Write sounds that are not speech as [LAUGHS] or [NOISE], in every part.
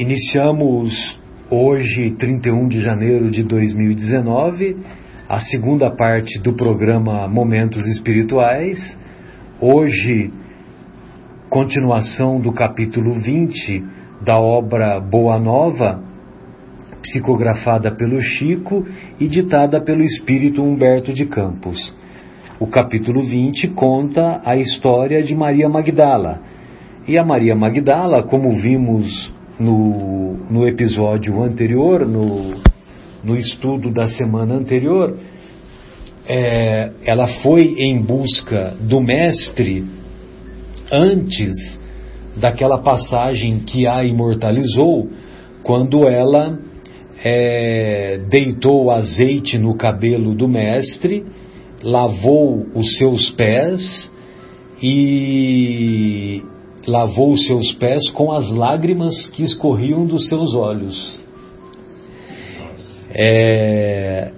Iniciamos hoje, 31 de janeiro de 2019, a segunda parte do programa Momentos Espirituais. Hoje, continuação do capítulo 20 da obra Boa Nova, psicografada pelo Chico e ditada pelo espírito Humberto de Campos. O capítulo 20 conta a história de Maria Magdala. E a Maria Magdala, como vimos no, no episódio anterior, no, no estudo da semana anterior, é, ela foi em busca do Mestre antes daquela passagem que a imortalizou, quando ela é, deitou azeite no cabelo do Mestre, lavou os seus pés e lavou os seus pés com as lágrimas que escorriam dos seus olhos. É,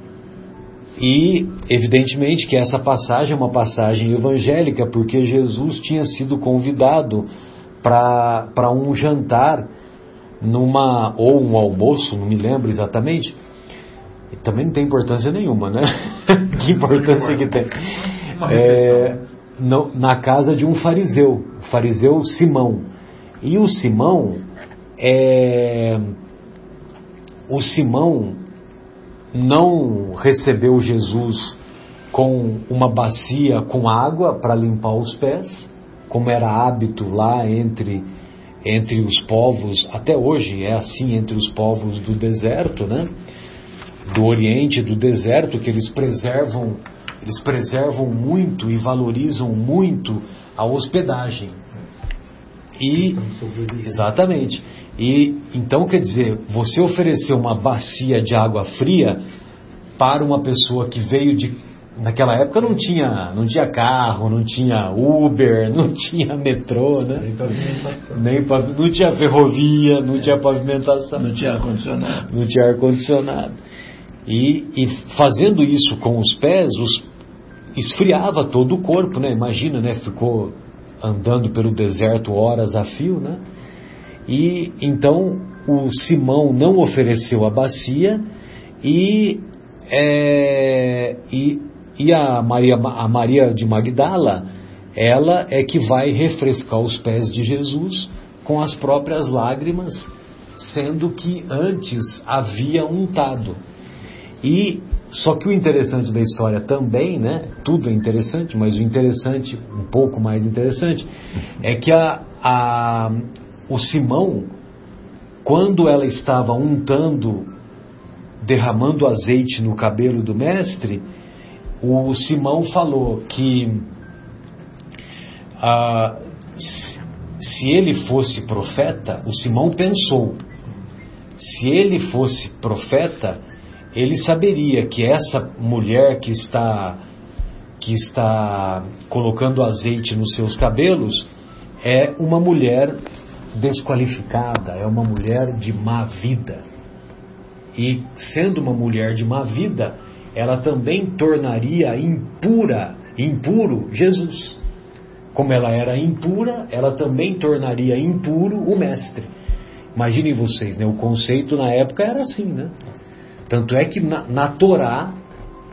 e, evidentemente, que essa passagem é uma passagem evangélica, porque Jesus tinha sido convidado para um jantar numa ou um almoço, não me lembro exatamente. E também não tem importância nenhuma, né? [LAUGHS] que importância que tem? É, na casa de um fariseu, o fariseu Simão. E o Simão é, o Simão não recebeu Jesus com uma bacia com água para limpar os pés, como era hábito lá entre entre os povos, até hoje é assim entre os povos do deserto, né? Do Oriente, do deserto, que eles preservam eles preservam muito e valorizam muito a hospedagem. E exatamente. E então quer dizer, você oferecer uma bacia de água fria para uma pessoa que veio de naquela época não tinha não tinha carro, não tinha Uber, [LAUGHS] não tinha metrô, né? Nem pavimentação. Nem, não tinha ferrovia, não tinha pavimentação. Não tinha ar condicionado. Não tinha ar condicionado. E, e fazendo isso com os pés, os esfriava todo o corpo, né? Imagina, né? Ficou andando pelo deserto horas a fio, né? E então o Simão não ofereceu a bacia e, é, e, e a, Maria, a Maria de Magdala, ela é que vai refrescar os pés de Jesus com as próprias lágrimas, sendo que antes havia untado. E só que o interessante da história também, né? Tudo é interessante, mas o interessante, um pouco mais interessante, é que a, a, o Simão, quando ela estava untando, derramando azeite no cabelo do mestre, o Simão falou que ah, se ele fosse profeta, o Simão pensou, se ele fosse profeta, ele saberia que essa mulher que está que está colocando azeite nos seus cabelos é uma mulher desqualificada, é uma mulher de má vida. E sendo uma mulher de má vida, ela também tornaria impura, impuro Jesus. Como ela era impura, ela também tornaria impuro o mestre. Imaginem vocês, né? O conceito na época era assim, né? Tanto é que na, na Torá,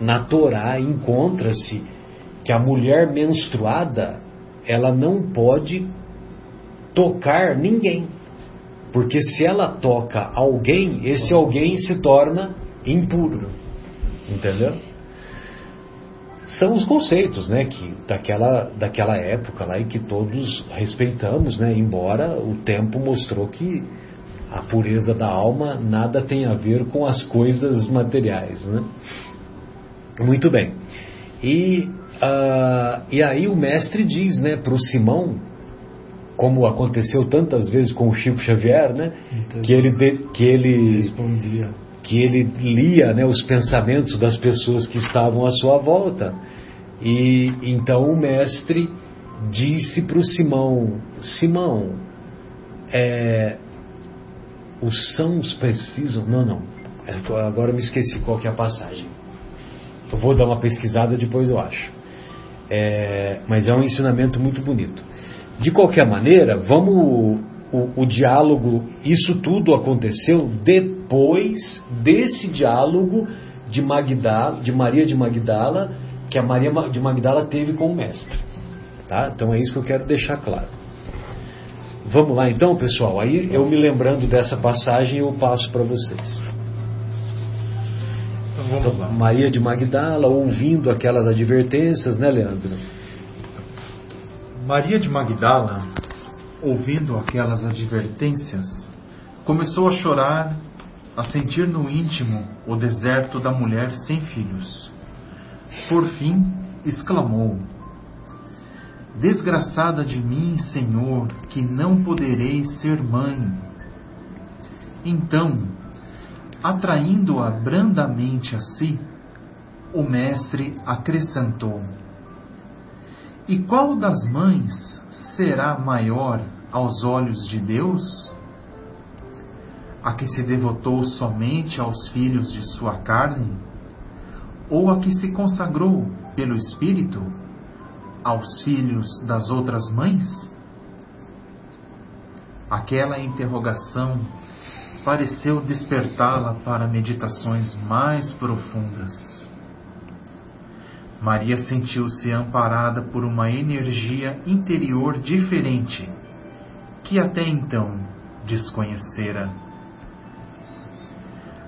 na Torá encontra-se que a mulher menstruada ela não pode tocar ninguém. Porque se ela toca alguém, esse alguém se torna impuro. Entendeu? São os conceitos, né, que daquela, daquela época lá e que todos respeitamos, né, embora o tempo mostrou que a pureza da alma nada tem a ver com as coisas materiais. Né? Muito bem. E, uh, e aí o mestre diz né, para o Simão, como aconteceu tantas vezes com o Chico Xavier, né, que ele, de, que ele respondia. que ele lia né, os pensamentos das pessoas que estavam à sua volta. E então o mestre disse para o Simão: Simão, é, os sãos precisam. Não, não. Agora eu me esqueci qual que é a passagem. Eu vou dar uma pesquisada depois eu acho. É, mas é um ensinamento muito bonito. De qualquer maneira, vamos o, o, diálogo, isso tudo aconteceu depois desse diálogo de, Magdala, de Maria de Magdala, que a Maria de Magdala teve com o Mestre. Tá? Então é isso que eu quero deixar claro. Vamos lá então, pessoal. Aí eu me lembrando dessa passagem eu passo para vocês. Então vamos lá. Maria de Magdala ouvindo aquelas advertências, né, Leandro? Maria de Magdala, ouvindo aquelas advertências, começou a chorar, a sentir no íntimo o deserto da mulher sem filhos. Por fim, exclamou: Desgraçada de mim, Senhor, que não poderei ser mãe. Então, atraindo-a brandamente a si, o Mestre acrescentou: E qual das mães será maior aos olhos de Deus? A que se devotou somente aos filhos de sua carne? Ou a que se consagrou pelo Espírito aos filhos das outras mães? Aquela interrogação pareceu despertá-la para meditações mais profundas. Maria sentiu-se amparada por uma energia interior diferente que até então desconhecera.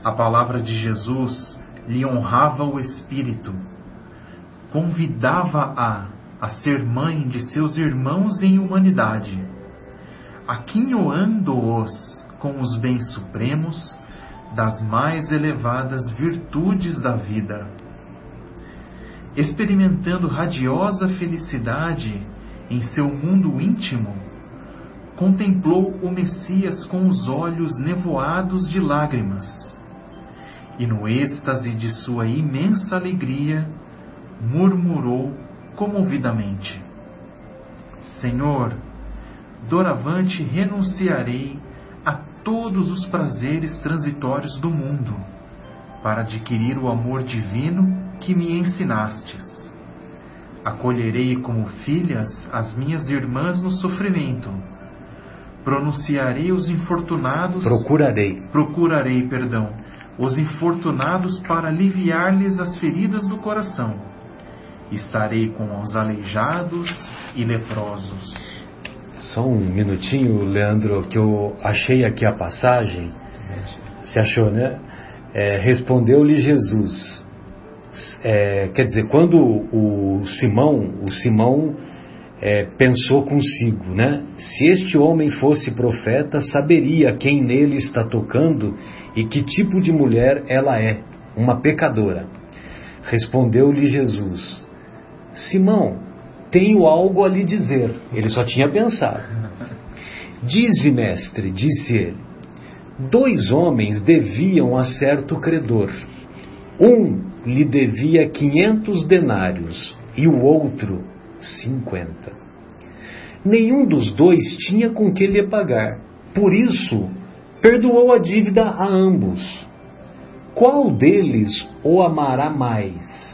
A palavra de Jesus lhe honrava o espírito, convidava-a a ser mãe de seus irmãos em humanidade, aquinhoando-os com os bens supremos das mais elevadas virtudes da vida. Experimentando radiosa felicidade em seu mundo íntimo, contemplou o Messias com os olhos nevoados de lágrimas, e no êxtase de sua imensa alegria, murmurou comovidamente: Senhor, doravante renunciarei a todos os prazeres transitórios do mundo, para adquirir o amor divino que me ensinastes. Acolherei como filhas as minhas irmãs no sofrimento. Pronunciarei os infortunados. Procurarei. Procurarei, perdão, os infortunados para aliviar-lhes as feridas do coração. Estarei com os aleijados e leprosos. Só um minutinho, Leandro, que eu achei aqui a passagem. Você achou, né? É, Respondeu-lhe Jesus. É, quer dizer, quando o Simão, o Simão é, pensou consigo, né? Se este homem fosse profeta, saberia quem nele está tocando e que tipo de mulher ela é, uma pecadora. Respondeu-lhe Jesus: Simão, tenho algo a lhe dizer. Ele só tinha pensado. Dize, mestre, disse ele: dois homens deviam a certo credor. Um lhe devia quinhentos denários e o outro cinquenta. Nenhum dos dois tinha com que lhe pagar. Por isso, perdoou a dívida a ambos. Qual deles o amará mais?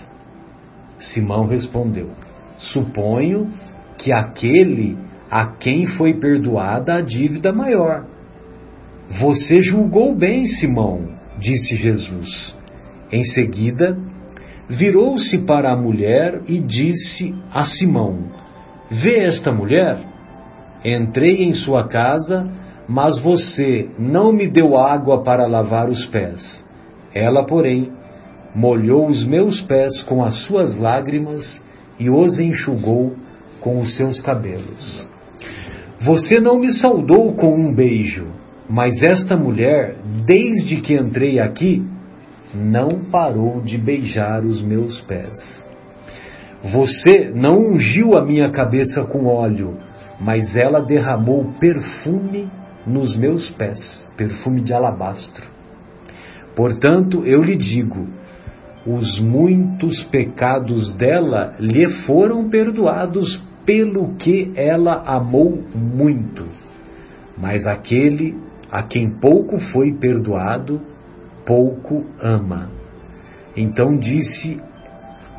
Simão respondeu: Suponho que aquele a quem foi perdoada a dívida maior. Você julgou bem, Simão, disse Jesus. Em seguida, virou-se para a mulher e disse a Simão: Vê esta mulher? Entrei em sua casa, mas você não me deu água para lavar os pés. Ela, porém, molhou os meus pés com as suas lágrimas e os enxugou com os seus cabelos. Você não me saudou com um beijo, mas esta mulher, desde que entrei aqui, não parou de beijar os meus pés. Você não ungiu a minha cabeça com óleo, mas ela derramou perfume nos meus pés, perfume de alabastro. Portanto, eu lhe digo: os muitos pecados dela lhe foram perdoados pelo que ela amou muito. Mas aquele a quem pouco foi perdoado, pouco ama. Então disse,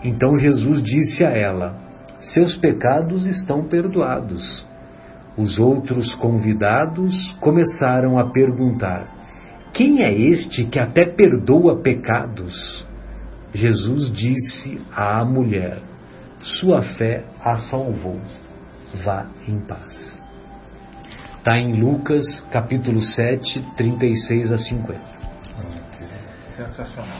então Jesus disse a ela: Seus pecados estão perdoados. Os outros convidados começaram a perguntar: Quem é este que até perdoa pecados? Jesus disse à mulher: Sua fé a salvou. Vá em paz. Está em Lucas capítulo 7, 36 a 50. Sensacional.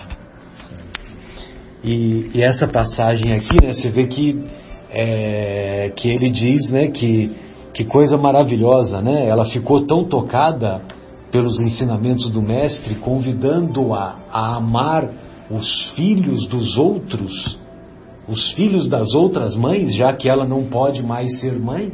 E, e essa passagem aqui, né, você vê que, é, que ele diz né, que, que coisa maravilhosa, né? Ela ficou tão tocada pelos ensinamentos do Mestre, convidando-a a amar os filhos dos outros, os filhos das outras mães, já que ela não pode mais ser mãe,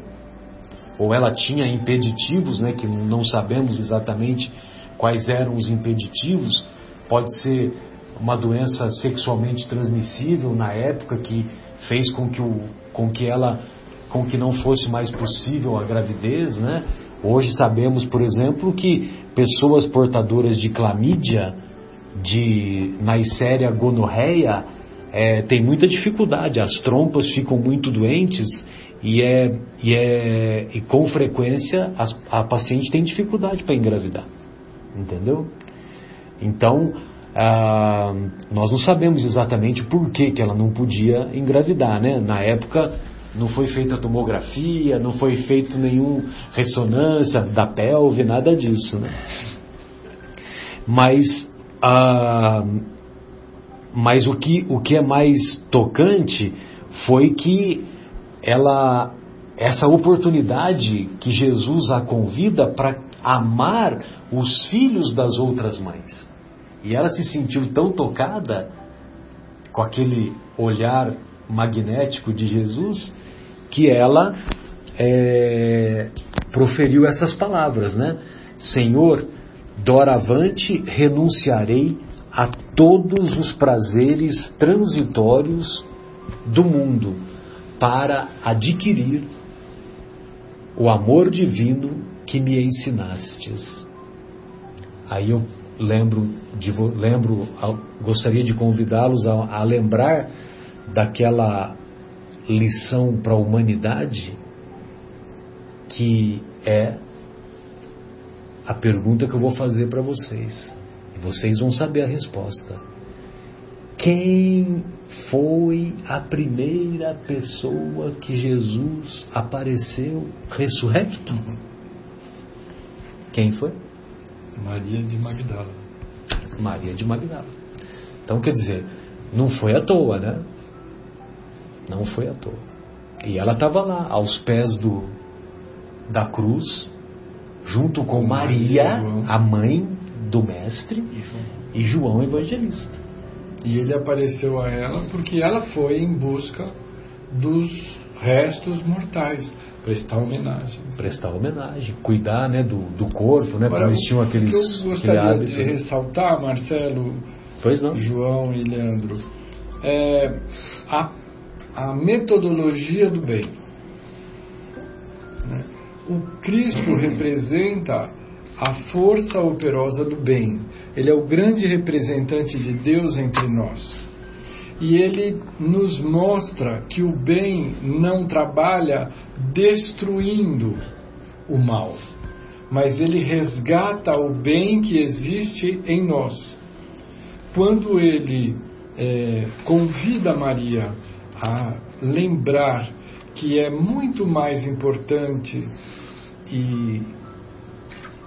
ou ela tinha impeditivos, né, que não sabemos exatamente quais eram os impeditivos, pode ser uma doença sexualmente transmissível na época que fez com que, o, com que ela com que não fosse mais possível a gravidez, né? Hoje sabemos, por exemplo, que pessoas portadoras de clamídia de Neisseria gonorreia é, tem muita dificuldade, as trompas ficam muito doentes e, é, e, é, e com frequência as, a paciente tem dificuldade para engravidar, entendeu? Então, ah, nós não sabemos exatamente por que, que ela não podia engravidar, né? Na época não foi feita tomografia, não foi feito nenhum ressonância da pelve, nada disso, né? Mas ah, mas o que, o que é mais tocante foi que ela, essa oportunidade que Jesus a convida para amar os filhos das outras mães. E ela se sentiu tão tocada com aquele olhar magnético de Jesus que ela é, proferiu essas palavras, né? Senhor, Doravante renunciarei a todos os prazeres transitórios do mundo para adquirir o amor divino que me ensinastes. Aí eu lembro, de, lembro gostaria de convidá-los a, a lembrar daquela lição para a humanidade que é a pergunta que eu vou fazer para vocês. E vocês vão saber a resposta. Quem foi a primeira pessoa que Jesus apareceu ressurrecto? Quem foi? Maria de Magdala. Maria de Magdala. Então quer dizer, não foi à toa, né? Não foi à toa. E ela estava lá, aos pés do, da cruz, junto com Maria, Maria a mãe do mestre, e João. Evangelista. E ele apareceu a ela porque ela foi em busca dos restos mortais, prestar homenagem. Prestar homenagem, cuidar né, do, do corpo, né? Agora, porque tinham aqueles. O que eu gostaria de ressaltar, Marcelo. João e Leandro, é a, a metodologia do bem. Né? O Cristo representa a força operosa do bem. Ele é o grande representante de Deus entre nós. E ele nos mostra que o bem não trabalha destruindo o mal, mas ele resgata o bem que existe em nós. Quando ele é, convida Maria a lembrar que é muito mais importante e,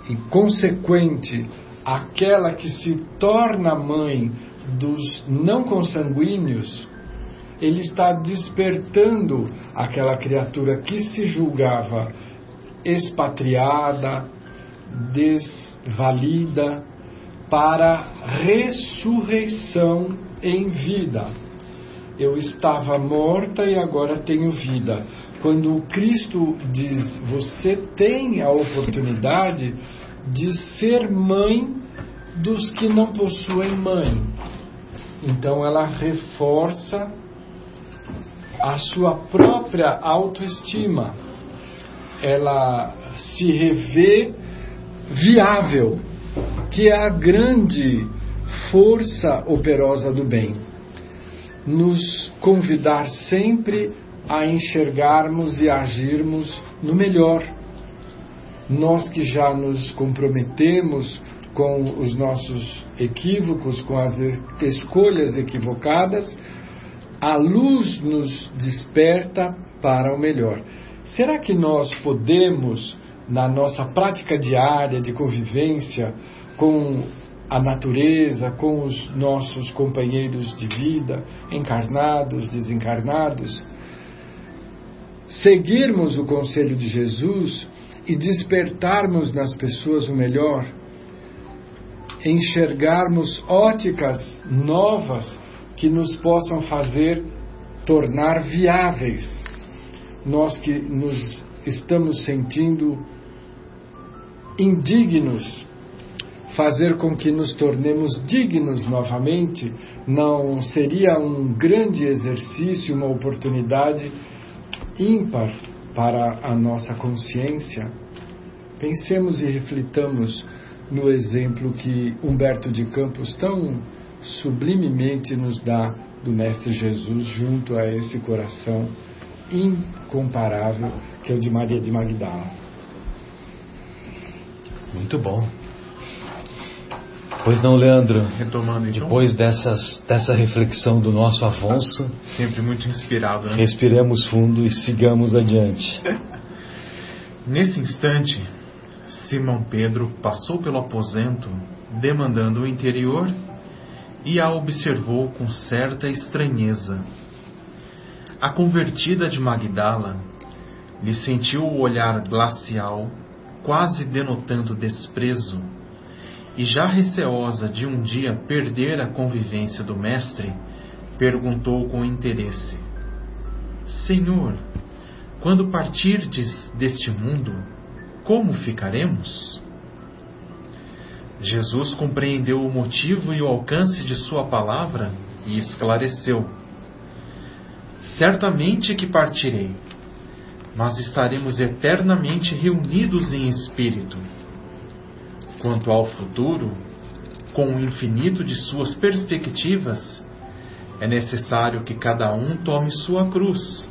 e consequente aquela que se torna mãe dos não consanguíneos, ele está despertando aquela criatura que se julgava expatriada, desvalida, para ressurreição em vida eu estava morta e agora tenho vida. Quando Cristo diz, você tem a oportunidade de ser mãe dos que não possuem mãe. Então ela reforça a sua própria autoestima. Ela se revê viável, que é a grande força operosa do bem nos convidar sempre a enxergarmos e agirmos no melhor, nós que já nos comprometemos com os nossos equívocos, com as escolhas equivocadas, a luz nos desperta para o melhor. Será que nós podemos, na nossa prática diária de convivência com a natureza, com os nossos companheiros de vida, encarnados, desencarnados, seguirmos o conselho de Jesus e despertarmos nas pessoas o melhor, enxergarmos óticas novas que nos possam fazer tornar viáveis. Nós que nos estamos sentindo indignos, fazer com que nos tornemos dignos novamente, não seria um grande exercício, uma oportunidade ímpar para a nossa consciência? Pensemos e reflitamos no exemplo que Humberto de Campos tão sublimemente nos dá do Mestre Jesus junto a esse coração incomparável que é o de Maria de Magdala. Muito bom. Pois não, Leandro? Retomando então. Depois dessas, dessa reflexão do nosso Afonso. Sempre muito inspirado, né? Respiremos fundo e sigamos adiante. [LAUGHS] Nesse instante, Simão Pedro passou pelo aposento, demandando o interior, e a observou com certa estranheza. A convertida de Magdala lhe sentiu o olhar glacial, quase denotando desprezo, e já receosa de um dia perder a convivência do mestre, perguntou com interesse: Senhor, quando partirdes deste mundo, como ficaremos? Jesus compreendeu o motivo e o alcance de sua palavra e esclareceu: Certamente que partirei, mas estaremos eternamente reunidos em espírito. Quanto ao futuro, com o infinito de suas perspectivas, é necessário que cada um tome sua cruz,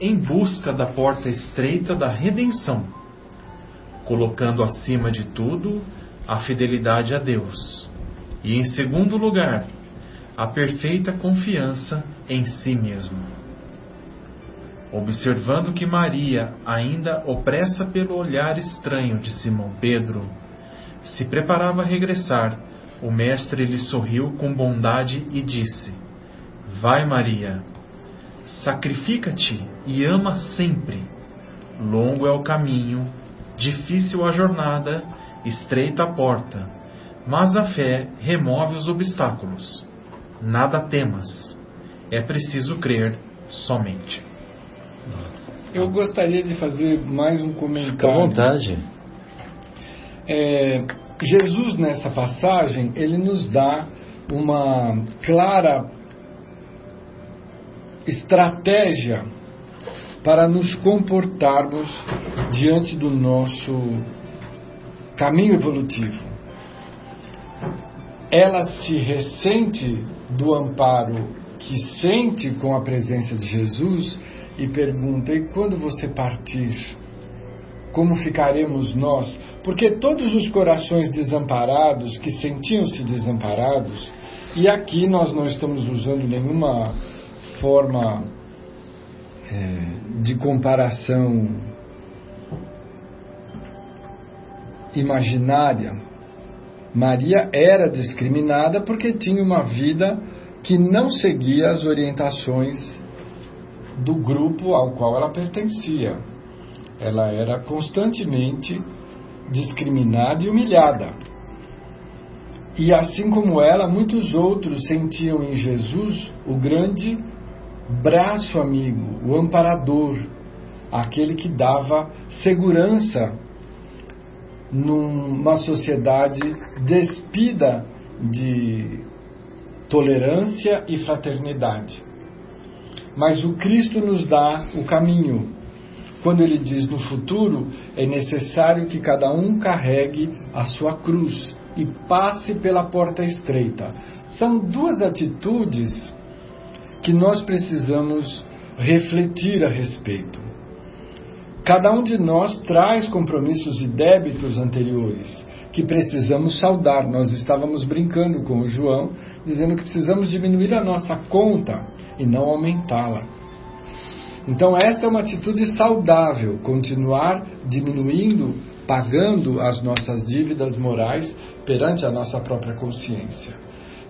em busca da porta estreita da redenção colocando acima de tudo a fidelidade a Deus. E em segundo lugar, a perfeita confiança em si mesmo. Observando que Maria, ainda opressa pelo olhar estranho de Simão Pedro, se preparava a regressar, o Mestre lhe sorriu com bondade e disse: Vai, Maria, sacrifica-te e ama sempre. Longo é o caminho Difícil a jornada, estreita a porta, mas a fé remove os obstáculos. Nada temas, é preciso crer somente. Eu gostaria de fazer mais um comentário. Fique à vontade. É, Jesus, nessa passagem, ele nos dá uma clara estratégia para nos comportarmos diante do nosso caminho evolutivo. Ela se ressente do amparo que sente com a presença de Jesus e pergunta: e quando você partir? Como ficaremos nós? Porque todos os corações desamparados, que sentiam-se desamparados, e aqui nós não estamos usando nenhuma forma é, de comparação imaginária, Maria era discriminada porque tinha uma vida que não seguia as orientações do grupo ao qual ela pertencia. Ela era constantemente discriminada e humilhada. E assim como ela, muitos outros sentiam em Jesus o grande braço amigo, o amparador, aquele que dava segurança numa sociedade despida de tolerância e fraternidade. Mas o Cristo nos dá o caminho. Quando ele diz no futuro, é necessário que cada um carregue a sua cruz e passe pela porta estreita. São duas atitudes que nós precisamos refletir a respeito. Cada um de nós traz compromissos e débitos anteriores que precisamos saldar. Nós estávamos brincando com o João, dizendo que precisamos diminuir a nossa conta e não aumentá-la. Então, esta é uma atitude saudável, continuar diminuindo, pagando as nossas dívidas morais perante a nossa própria consciência.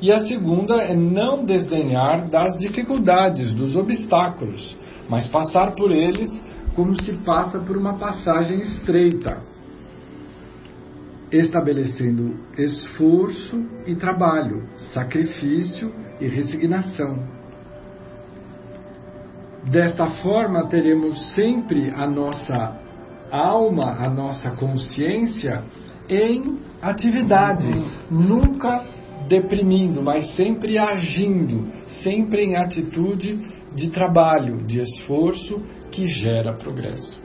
E a segunda é não desdenhar das dificuldades, dos obstáculos, mas passar por eles como se passa por uma passagem estreita, estabelecendo esforço e trabalho, sacrifício e resignação. Desta forma, teremos sempre a nossa alma, a nossa consciência em atividade, nunca deprimindo, mas sempre agindo, sempre em atitude de trabalho, de esforço que gera progresso.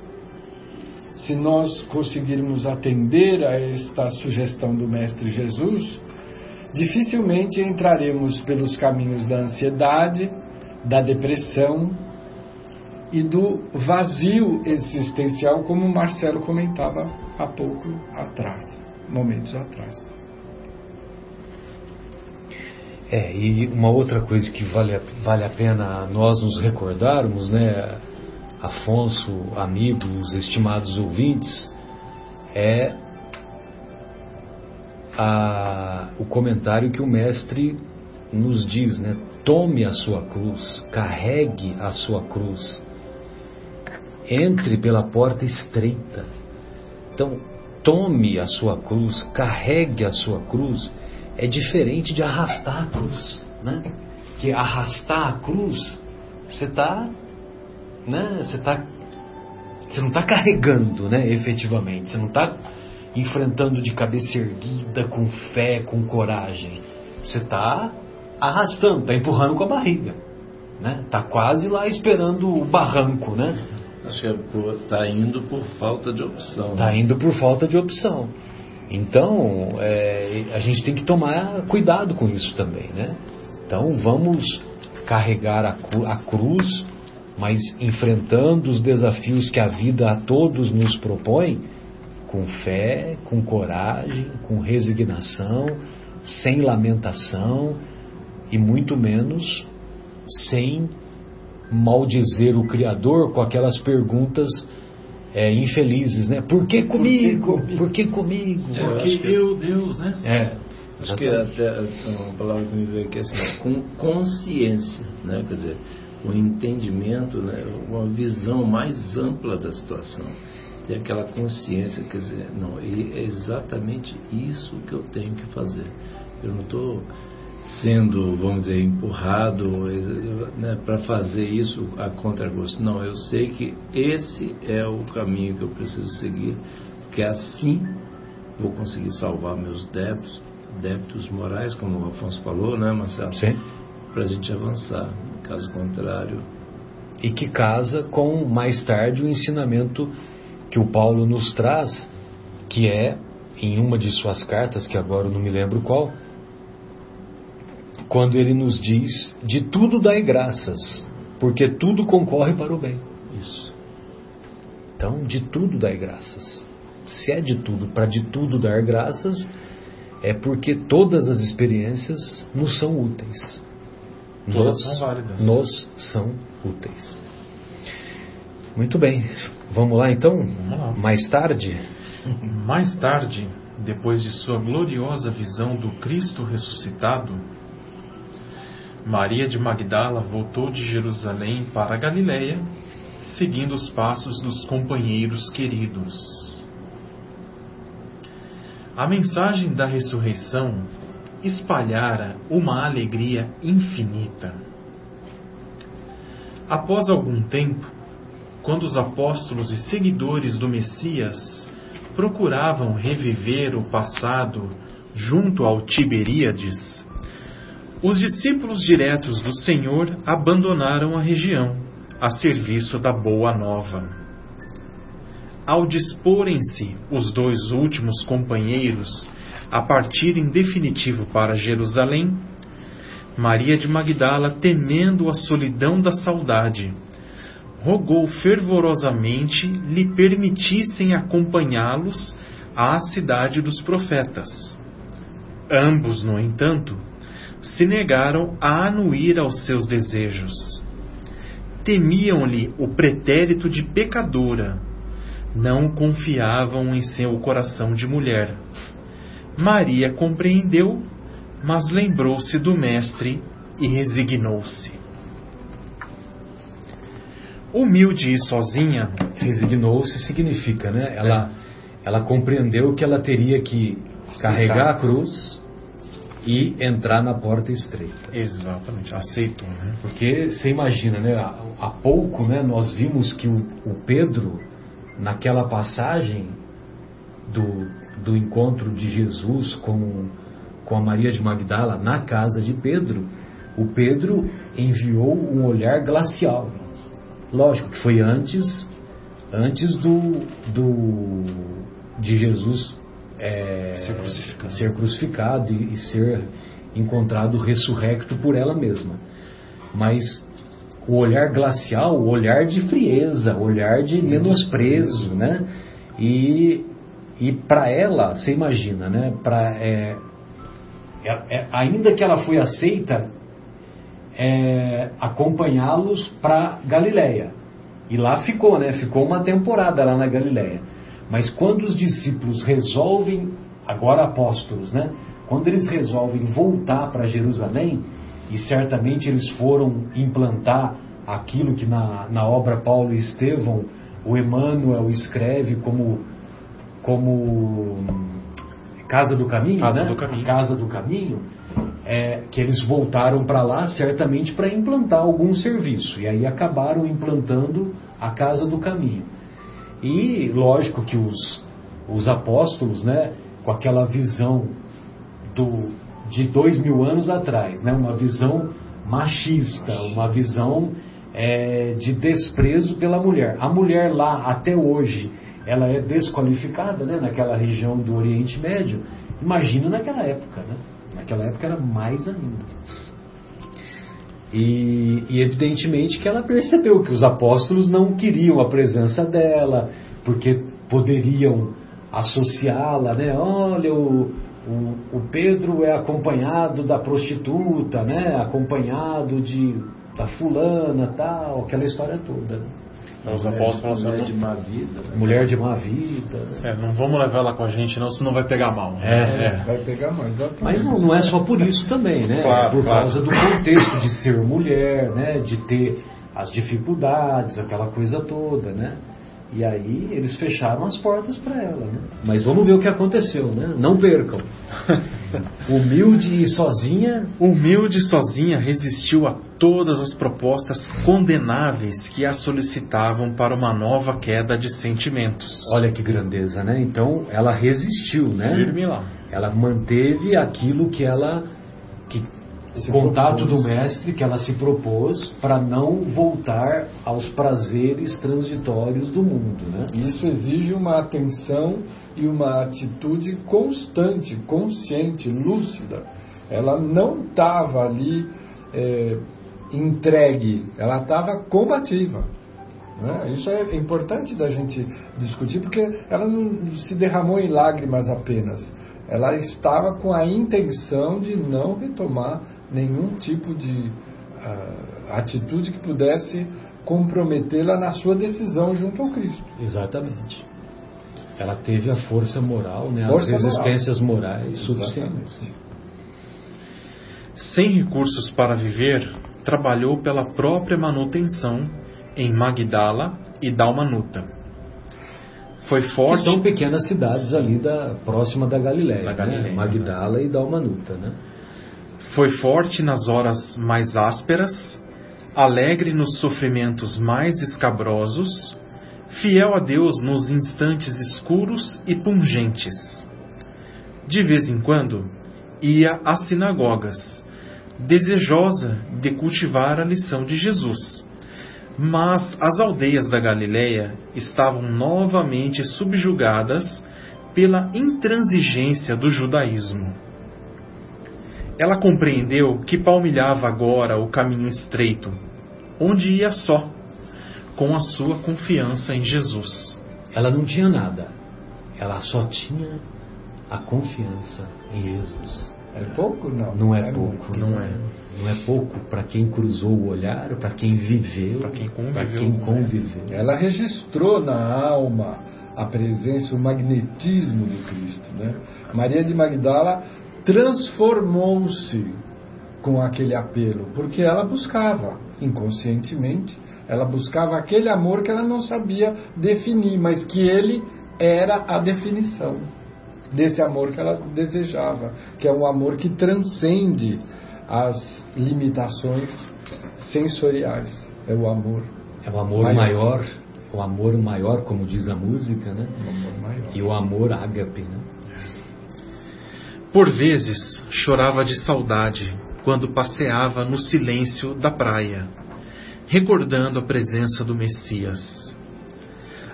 Se nós conseguirmos atender a esta sugestão do Mestre Jesus, dificilmente entraremos pelos caminhos da ansiedade, da depressão e do vazio existencial, como o Marcelo comentava há pouco atrás, momentos atrás. É, e uma outra coisa que vale, vale a pena nós nos recordarmos, né, Afonso, amigos, estimados ouvintes, é a, o comentário que o mestre nos diz, né? Tome a sua cruz, carregue a sua cruz, entre pela porta estreita. Então, tome a sua cruz, carregue a sua cruz é diferente de arrastar a cruz, né? Que arrastar a cruz, você está, né? Você tá, você não está carregando, né? Efetivamente, você não está enfrentando de cabeça erguida, com fé, com coragem. Você está arrastando, está empurrando com a barriga, né? Tá quase lá esperando o barranco, né? Acho que está é indo por falta de opção. Está né? indo por falta de opção. Então, é, a gente tem que tomar cuidado com isso também, né? Então, vamos carregar a cruz, mas enfrentando os desafios que a vida a todos nos propõe, com fé, com coragem, com resignação, sem lamentação e muito menos sem maldizer o Criador com aquelas perguntas é, infelizes, né? Por que comigo? Por que comigo? É, Porque que... eu, Deus, né? É. Acho que até uma palavra que me veio aqui é assim, com consciência, né? Quer dizer, o entendimento, né? uma visão mais ampla da situação. Ter aquela consciência, quer dizer, não, é exatamente isso que eu tenho que fazer. Eu não estou sendo, vamos dizer, empurrado né, para fazer isso a contragosto. Não, eu sei que esse é o caminho que eu preciso seguir, porque assim vou conseguir salvar meus débitos, débitos morais, como o Afonso falou, né, Marcelo? Sim. Para a gente avançar. Caso contrário. E que casa com mais tarde o ensinamento que o Paulo nos traz, que é em uma de suas cartas, que agora eu não me lembro qual, quando ele nos diz: de tudo dai graças, porque tudo concorre para o bem. Isso. Então, de tudo dai graças. Se é de tudo, para de tudo dar graças, é porque todas as experiências nos são úteis. Todas nos, são válidas. Nos são úteis. Muito bem, vamos lá então? Vamos lá. Mais tarde? [LAUGHS] Mais tarde, depois de sua gloriosa visão do Cristo ressuscitado, Maria de Magdala voltou de Jerusalém para Galiléia, seguindo os passos dos companheiros queridos. A mensagem da ressurreição espalhara uma alegria infinita. Após algum tempo, quando os apóstolos e seguidores do Messias procuravam reviver o passado junto ao Tiberíades, os discípulos diretos do Senhor abandonaram a região a serviço da Boa Nova. Ao disporem-se os dois últimos companheiros a partir em definitivo para Jerusalém, Maria de Magdala, temendo a solidão da saudade, rogou fervorosamente lhe permitissem acompanhá-los à cidade dos profetas. Ambos, no entanto, se negaram a anuir aos seus desejos. Temiam-lhe o pretérito de pecadora, não confiavam em seu coração de mulher. Maria compreendeu, mas lembrou-se do Mestre e resignou-se. Humilde e sozinha, Resignou-se significa, né? Ela, ela compreendeu que ela teria que carregar a cruz e entrar na porta estreita. exatamente, aceitou, né? Porque você imagina, né? Há há pouco, né? Nós vimos que o, o Pedro, naquela passagem do, do encontro de Jesus com, com a Maria de Magdala na casa de Pedro, o Pedro enviou um olhar glacial. Lógico que foi antes, antes do, do de Jesus é, Ser crucificado. ser crucificado e, e ser encontrado ressurrecto por ela mesma. Mas o olhar glacial, o olhar de frieza, o olhar de menosprezo, né? E, e para ela, você imagina, né? Pra, é, é- é- ainda que ela foi aceita, é, acompanhá-los para Galiléia. E lá ficou, né? Ficou uma temporada lá na Galiléia. Mas quando os discípulos resolvem, agora apóstolos, né? Quando eles resolvem voltar para Jerusalém, e certamente eles foram implantar aquilo que na, na obra Paulo e Estevão, o Emmanuel escreve como, como Casa do Caminho, Casa né? do Caminho. Casa do Caminho, é, que eles voltaram para lá certamente para implantar algum serviço. E aí acabaram implantando a Casa do Caminho. E lógico que os, os apóstolos, né, com aquela visão do, de dois mil anos atrás, né, uma visão machista, uma visão é, de desprezo pela mulher. A mulher lá, até hoje, ela é desqualificada né, naquela região do Oriente Médio. Imagina naquela época, né? Naquela época era mais ainda. E, e evidentemente que ela percebeu que os apóstolos não queriam a presença dela, porque poderiam associá-la, né? Olha, o, o, o Pedro é acompanhado da prostituta, né? Acompanhado de da fulana, tal, aquela história toda. né? Então, os apóstolos mulher falaram, de má vida. né? Mulher de má vida. né? é, não vamos levar ela com a gente, não, senão vai pegar mal. É, Vai pegar mais. exatamente. Mas não, não é só por isso também, né? Claro, é por claro. causa do contexto de ser mulher, né? De ter as dificuldades, aquela coisa toda, né? E aí eles fecharam as portas para ela, né? Mas vamos ver o que aconteceu, né? Não percam. [LAUGHS] Humilde e sozinha, Humilde e sozinha resistiu a todas as propostas condenáveis que a solicitavam para uma nova queda de sentimentos. olha que grandeza, né? Então ela resistiu, né? Firme lá. Ela manteve aquilo que ela que Se contato propôs. do mestre que ela se propôs para não voltar aos prazeres transitórios do mundo, né? Isso exige uma atenção e uma atitude constante, consciente, lúcida. Ela não estava ali é, entregue, ela estava combativa. né? Isso é importante da gente discutir, porque ela não se derramou em lágrimas apenas. Ela estava com a intenção de não retomar nenhum tipo de ah, atitude que pudesse comprometê-la na sua decisão junto ao Cristo. Exatamente. Ela teve a força moral, né? Força as moral. resistências morais suficientes. Sem recursos para viver, trabalhou pela própria manutenção em Magdala e Dalmanuta. Foi Que forte. são pequenas cidades ali da próxima da Galiléia, Da né? Galileia, Magdala e Dalmanuta, né? Foi forte nas horas mais ásperas, alegre nos sofrimentos mais escabrosos, fiel a Deus nos instantes escuros e pungentes. De vez em quando, ia às sinagogas, desejosa de cultivar a lição de Jesus. Mas as aldeias da Galiléia estavam novamente subjugadas pela intransigência do judaísmo. Ela compreendeu que palmilhava agora o caminho estreito, onde ia só, com a sua confiança em Jesus. Ela não tinha nada, ela só tinha a confiança em Jesus. É pouco? Não. Não é, pouco. muito. Não é. Não é pouco para quem cruzou o olhar, para quem viveu, Pra quem conviveu pra quem com conviveu. Ela registrou na alma a presença, o magnetismo do Cristo. Né? Maria de Magdala transformou-se com aquele apelo, porque ela buscava, inconscientemente, ela buscava aquele amor que ela não sabia definir, mas que ele era a definição desse amor que ela desejava, que é um amor que transcende as limitações sensoriais. É o amor, É o amor Maior. maior. o amor maior, como diz a música, né? o amor maior. E o amor ágape, né? Por vezes chorava de saudade quando passeava no silêncio da praia, recordando a presença do Messias.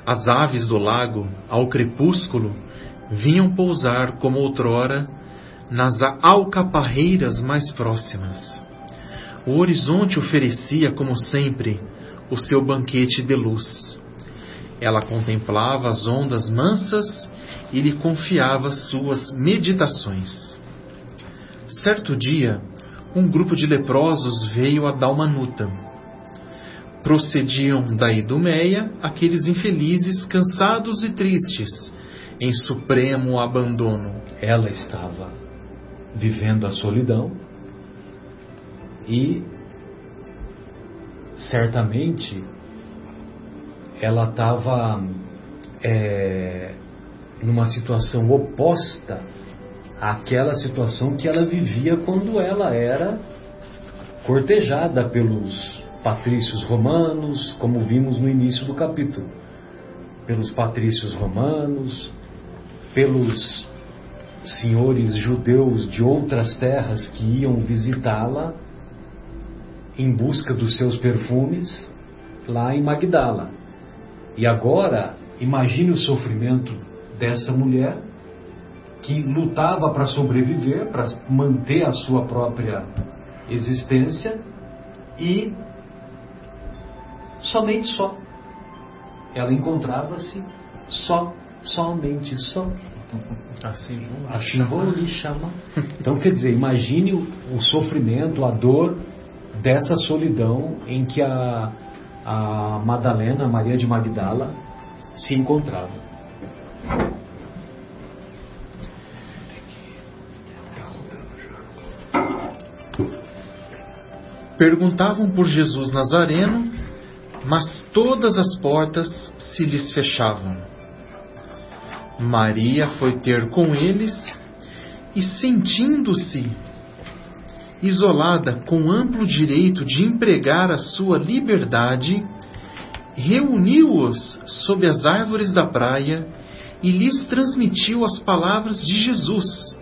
As aves do lago, ao crepúsculo, vinham pousar como outrora nas alcaparreiras mais próximas. O horizonte oferecia, como sempre, o seu banquete de luz. Ela contemplava as ondas mansas e lhe confiava suas meditações. Certo dia, um grupo de leprosos veio a Dalmanuta. Procediam da Idumeia aqueles infelizes, cansados e tristes, em supremo abandono. Ela estava vivendo a solidão e certamente ela estava é, numa situação oposta àquela situação que ela vivia quando ela era cortejada pelos patrícios romanos, como vimos no início do capítulo. Pelos patrícios romanos, pelos senhores judeus de outras terras que iam visitá-la em busca dos seus perfumes lá em Magdala. E agora, imagine o sofrimento dessa mulher que lutava para sobreviver, para manter a sua própria existência e somente só. Ela encontrava-se só, somente só. Assim Assim. Então, quer dizer, imagine o, o sofrimento, a dor dessa solidão em que a, a Madalena, Maria de Magdala, se encontrava. Perguntavam por Jesus Nazareno, mas todas as portas se lhes fechavam. Maria foi ter com eles e, sentindo-se isolada com amplo direito de empregar a sua liberdade, reuniu-os sob as árvores da praia e lhes transmitiu as palavras de Jesus,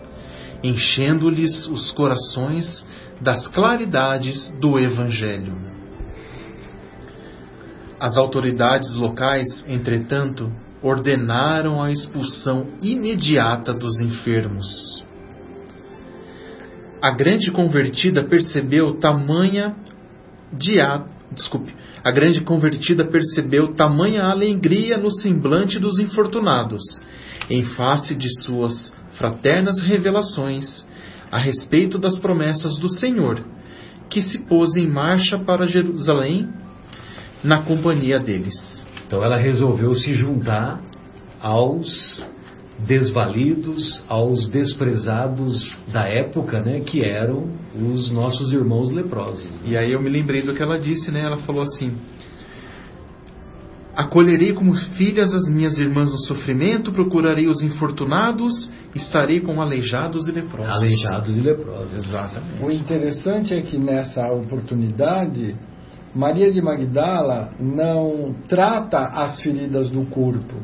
enchendo-lhes os corações das claridades do Evangelho. As autoridades locais, entretanto, ordenaram a expulsão imediata dos enfermos. A grande convertida percebeu tamanha desculpe, a grande convertida percebeu tamanha alegria no semblante dos infortunados, em face de suas fraternas revelações a respeito das promessas do Senhor, que se pôs em marcha para Jerusalém na companhia deles. Então ela resolveu se juntar aos desvalidos, aos desprezados da época, né, que eram os nossos irmãos leprosos. né? E aí eu me lembrei do que ela disse, né? Ela falou assim: Acolherei como filhas as minhas irmãs no sofrimento, procurarei os infortunados, estarei com aleijados e leprosos. Aleijados e leprosos. Exatamente. O interessante é que nessa oportunidade, Maria de Magdala não trata as feridas do corpo,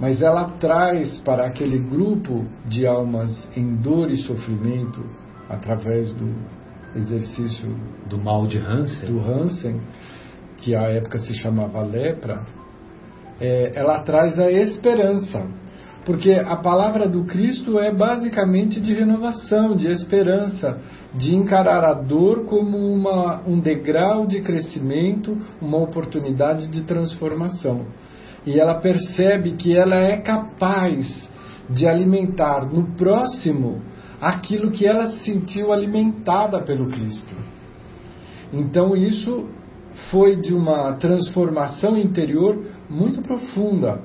mas ela traz para aquele grupo de almas em dor e sofrimento, através do exercício Do mal de Hansen. do Hansen, que à época se chamava lepra, é, ela traz a esperança. Porque a palavra do Cristo é basicamente de renovação, de esperança, de encarar a dor como uma, um degrau de crescimento, uma oportunidade de transformação. E ela percebe que ela é capaz de alimentar no próximo aquilo que ela se sentiu alimentada pelo Cristo. Então isso foi de uma transformação interior muito profunda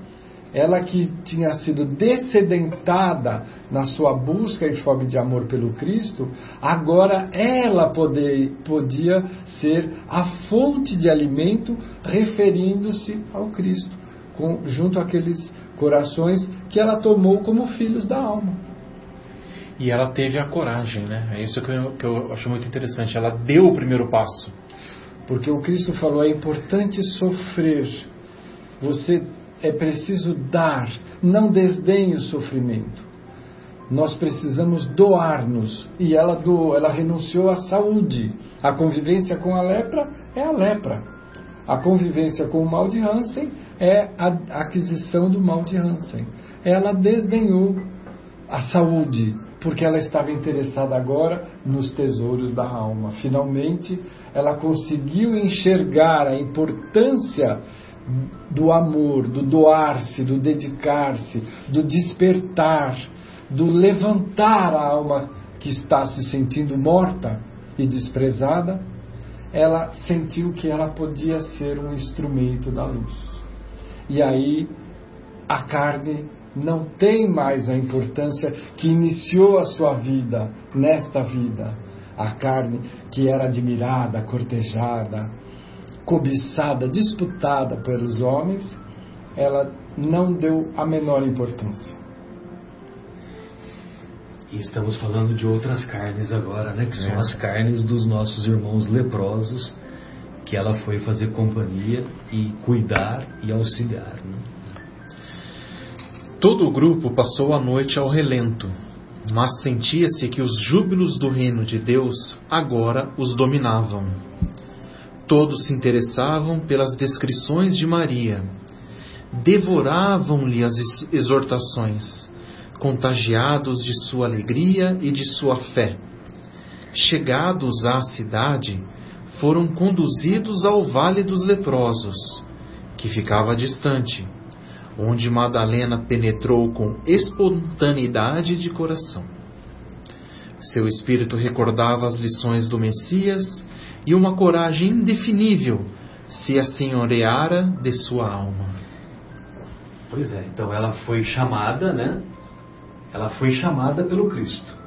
ela que tinha sido descedentada na sua busca e fome de amor pelo Cristo, agora ela poder, podia ser a fonte de alimento referindo-se ao Cristo, com, junto àqueles corações que ela tomou como filhos da alma. E ela teve a coragem, né? É isso que eu, que eu acho muito interessante. Ela deu o primeiro passo. Porque o Cristo falou: é importante sofrer. Você é preciso dar, não desdenhe o sofrimento. Nós precisamos doar-nos. E ela doou, ela renunciou à saúde. A convivência com a lepra é a lepra. A convivência com o mal de Hansen é a aquisição do mal de Hansen. Ela desdenhou a saúde, porque ela estava interessada agora nos tesouros da alma. Finalmente, ela conseguiu enxergar a importância do amor, do doar-se, do dedicar-se, do despertar, do levantar a alma que está se sentindo morta e desprezada, ela sentiu que ela podia ser um instrumento da luz. E aí a carne não tem mais a importância que iniciou a sua vida nesta vida. A carne que era admirada, cortejada, cobiçada, disputada pelos homens, ela não deu a menor importância. E estamos falando de outras carnes agora, né? Que são é. as carnes dos nossos irmãos leprosos, que ela foi fazer companhia e cuidar e auxiliar. Né? Todo o grupo passou a noite ao relento, mas sentia-se que os júbilos do reino de Deus agora os dominavam. Todos se interessavam pelas descrições de Maria, devoravam-lhe as exortações, contagiados de sua alegria e de sua fé. Chegados à cidade, foram conduzidos ao Vale dos Leprosos, que ficava distante, onde Madalena penetrou com espontaneidade de coração. Seu espírito recordava as lições do Messias e uma coragem indefinível se assenhoreara de sua alma. Pois é, então ela foi chamada, né? Ela foi chamada pelo Cristo.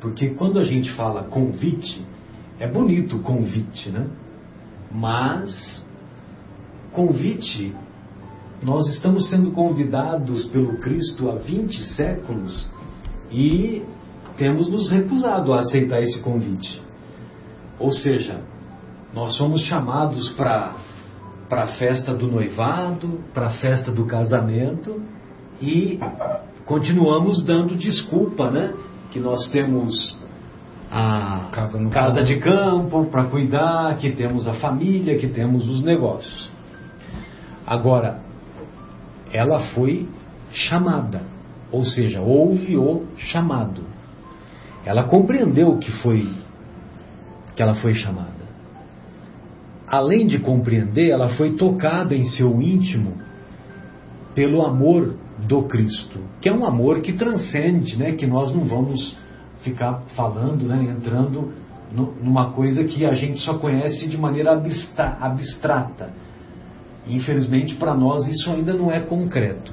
Porque quando a gente fala convite, é bonito o convite, né? Mas convite, nós estamos sendo convidados pelo Cristo há 20 séculos e temos nos recusado a aceitar esse convite. Ou seja, nós somos chamados para a festa do noivado, para a festa do casamento e continuamos dando desculpa, né? Que nós temos a casa, casa de campo para cuidar, que temos a família, que temos os negócios. Agora, ela foi chamada, ou seja, houve o chamado. Ela compreendeu que foi que ela foi chamada. Além de compreender, ela foi tocada em seu íntimo pelo amor do Cristo, que é um amor que transcende, né, que nós não vamos ficar falando, né, entrando numa coisa que a gente só conhece de maneira abstrata. Infelizmente, para nós isso ainda não é concreto,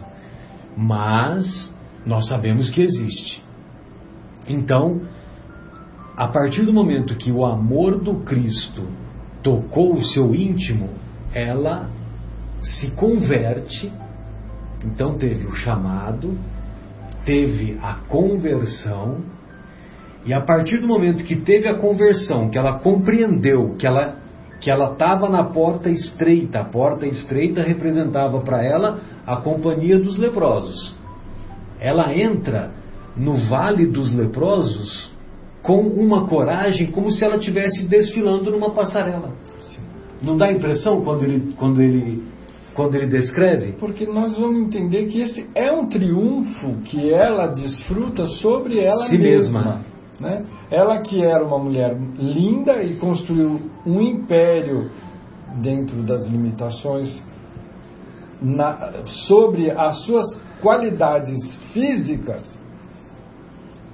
mas nós sabemos que existe. Então, a partir do momento que o amor do Cristo tocou o seu íntimo, ela se converte. Então teve o chamado, teve a conversão, e a partir do momento que teve a conversão, que ela compreendeu que ela que ela estava na porta estreita, a porta estreita representava para ela a companhia dos leprosos. Ela entra no vale dos leprosos com uma coragem como se ela estivesse desfilando numa passarela. Não dá impressão quando ele, quando ele quando ele descreve? Porque nós vamos entender que esse é um triunfo que ela desfruta sobre ela Si mesma. mesma. né? Ela que era uma mulher linda e construiu um império dentro das limitações na- sobre as suas qualidades físicas,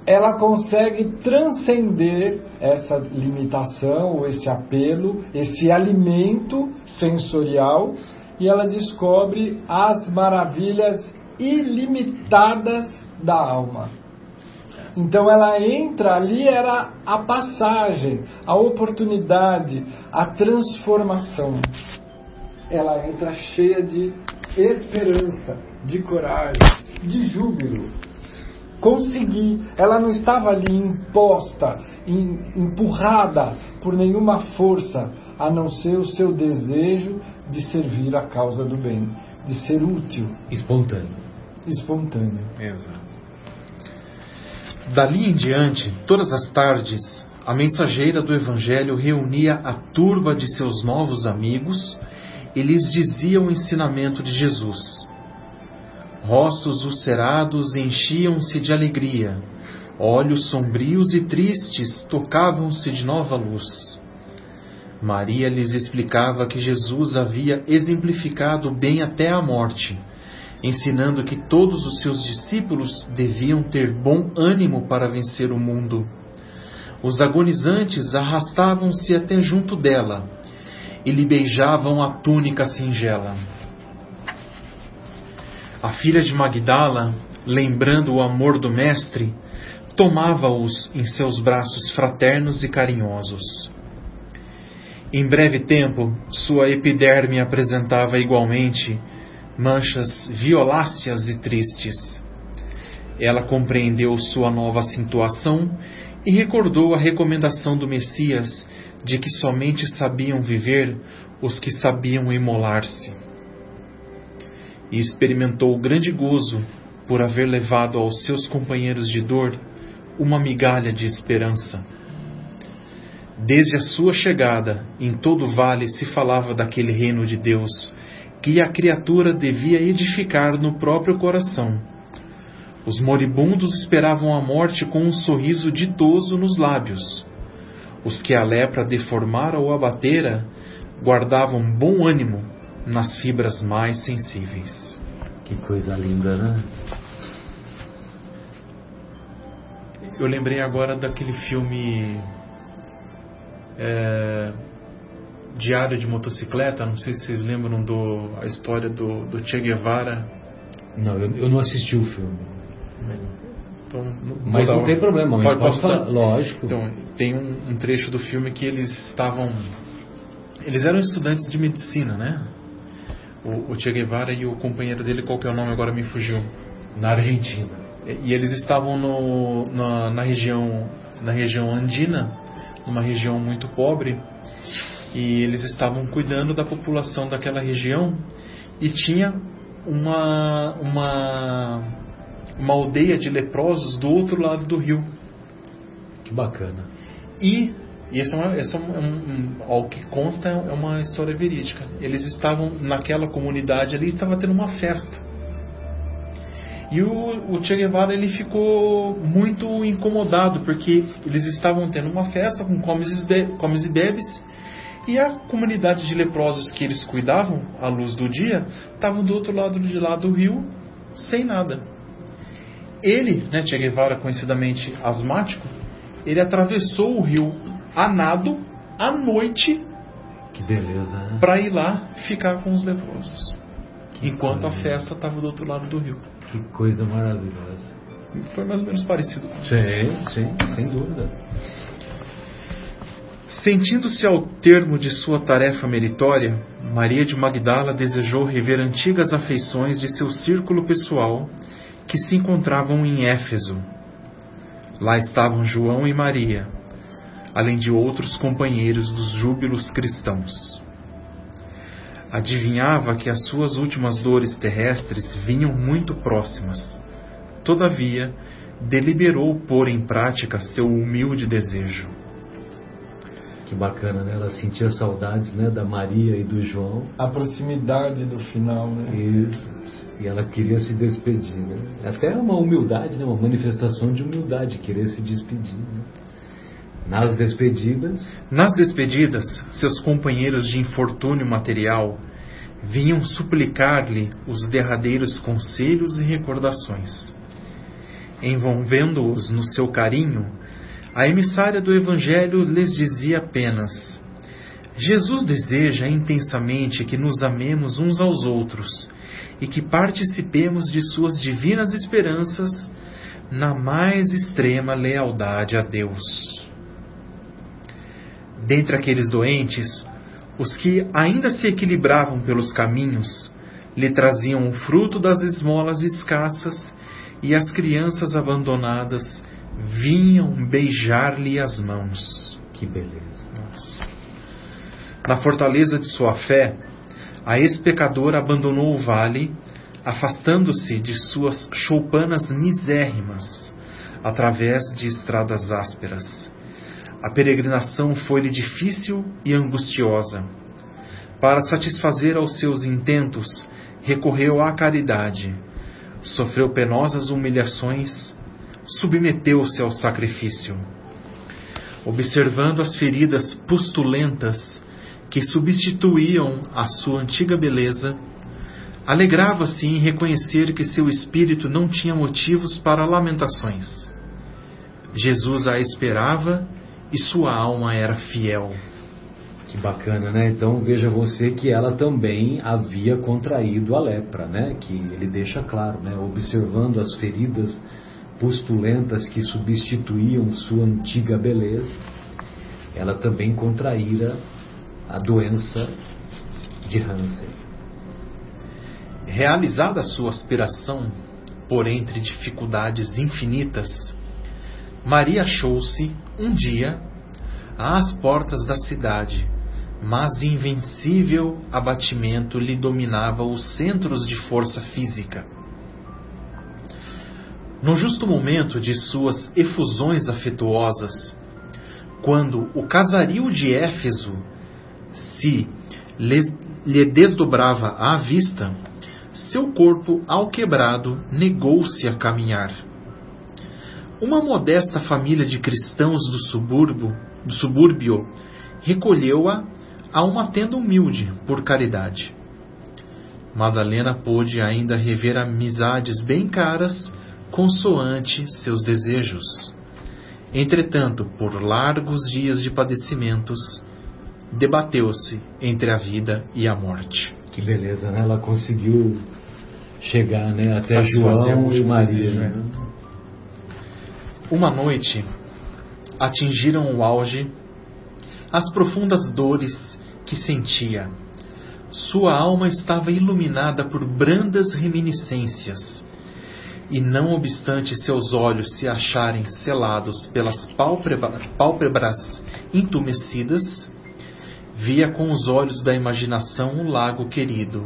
ela consegue transcender essa limitação, ou esse apelo, esse alimento sensorial, e ela descobre as maravilhas ilimitadas da alma. Então ela entra ali, era a passagem, a oportunidade, a transformação. Ela entra cheia de esperança, de coragem, de júbilo. Consegui. Ela não estava ali imposta, em- empurrada por nenhuma força, a não ser o seu desejo de servir a causa do bem, de ser útil, Espontâneo. espontâneo. Exato. Dali em diante, todas as tardes, a mensageira do Evangelho reunia a turba de seus novos amigos e lhes dizia o ensinamento de Jesus. Rostos ulcerados enchiam-se de alegria, olhos sombrios e tristes tocavam-se de nova luz. Maria lhes explicava que Jesus havia exemplificado bem até a morte ensinando que todos os seus discípulos deviam ter bom ânimo para vencer o mundo. Os agonizantes arrastavam-se até junto dela e lhe beijavam a túnica singela. A filha de Magdala, lembrando o amor do Mestre, tomava-os em seus braços fraternos e carinhosos. Em breve tempo, sua epiderme apresentava igualmente manchas violáceas e tristes. Ela compreendeu sua nova situação e recordou a recomendação do Messias de que somente sabiam viver os que sabiam imolar-se. E experimentou grande gozo por haver levado aos seus companheiros de dor uma migalha de esperança. Desde a sua chegada, em todo o vale se falava daquele reino de Deus que a criatura devia edificar no próprio coração. Os moribundos esperavam a morte com um sorriso ditoso nos lábios. Os que a lepra deformara ou abatera guardavam bom ânimo nas fibras mais sensíveis. Que coisa linda, né? Eu lembrei agora daquele filme é, Diário de Motocicleta, não sei se vocês lembram do a história do, do Che Guevara. Não, eu, eu não assisti o filme. Então, Mas não tem problema, mas Pode, falar. Lógico. Então, tem um, um trecho do filme que eles estavam. Eles eram estudantes de medicina, né? O, o Che Guevara e o companheiro dele, qual que é o nome agora me fugiu. Na Argentina. E eles estavam no, na, na região na região andina, numa região muito pobre, e eles estavam cuidando da população daquela região e tinha uma uma uma aldeia de leprosos do outro lado do rio. Que bacana. E, e esse é, uma, esse é um, um- ao que consta é uma história verídica. Eles estavam naquela comunidade ali, estava tendo uma festa. E o, o Che Guevara ele ficou muito incomodado porque eles estavam tendo uma festa com comes e, comes e bebes e a comunidade de leprosos que eles cuidavam à luz do dia estavam do outro lado de lá do rio sem nada. Ele, né, Che Guevara, conhecidamente asmático, ele atravessou o rio a nado à noite Que beleza, né? para ir lá ficar com os leprosos. Enquanto a coisa. festa estava do outro lado do rio. Que coisa maravilhosa. Foi mais ou menos parecido com isso. Sim, sim, sem dúvida. Sentindo-se ao termo de sua tarefa meritória, Maria de Magdala desejou rever antigas afeições de seu círculo pessoal que se encontravam em Éfeso. Lá estavam João e Maria, além de outros companheiros dos júbilos cristãos. Adivinhava que as suas últimas dores terrestres vinham muito próximas. Todavia, deliberou pôr em prática seu humilde desejo. Que bacana, né? Ela sentia saudades, né, da Maria e do João. A proximidade do final, né? Isso. E ela queria se despedir, né? Até uma humildade, né? Uma manifestação de humildade, querer se despedir, né? Nas despedidas. Nas despedidas, seus companheiros de infortúnio material vinham suplicar-lhe os derradeiros conselhos e recordações. Envolvendo-os no seu carinho, a emissária do Evangelho lhes dizia apenas: Jesus deseja intensamente que nos amemos uns aos outros e que participemos de suas divinas esperanças na mais extrema lealdade a Deus. Dentre aqueles doentes, os que ainda se equilibravam pelos caminhos lhe traziam o fruto das esmolas escassas e as crianças abandonadas vinham beijar-lhe as mãos. Que beleza. Nossa. Na fortaleza de sua fé, a ex-pecadora abandonou o vale, afastando-se de suas choupanas misérrimas, através de estradas ásperas. A peregrinação foi-lhe difícil e angustiosa. Para satisfazer aos seus intentos, recorreu à caridade, sofreu penosas humilhações, submeteu-se ao sacrifício. Observando as feridas pustulentas que substituíam a sua antiga beleza, alegrava-se em reconhecer que seu espírito não tinha motivos para lamentações. Jesus a esperava e sua alma era fiel. Que bacana, né? Então veja você que ela também havia contraído a lepra, né? Que ele deixa claro, né? Observando as feridas pustulentas que substituíam sua antiga beleza, ela também contraíra a doença de Hansen. Realizada sua aspiração por entre dificuldades infinitas, Maria achou-se, um dia, às portas da cidade, mas invencível abatimento lhe dominava os centros de força física. No justo momento de suas efusões afetuosas, quando o casario de Éfeso se lhe desdobrava à vista, seu corpo alquebrado negou-se a caminhar. Uma modesta família de cristãos do subúrbio, do subúrbio recolheu-a a uma tenda humilde por caridade. Madalena pôde ainda rever amizades bem caras consoante seus desejos. Entretanto, por largos dias de padecimentos, debateu-se entre a vida e a morte. Que beleza, né? Ela conseguiu chegar né, até João e Maria. Né? Uma noite atingiram o auge as profundas dores que sentia. Sua alma estava iluminada por brandas reminiscências, e não obstante seus olhos se acharem selados pelas pálpebras entumecidas, via com os olhos da imaginação o lago querido,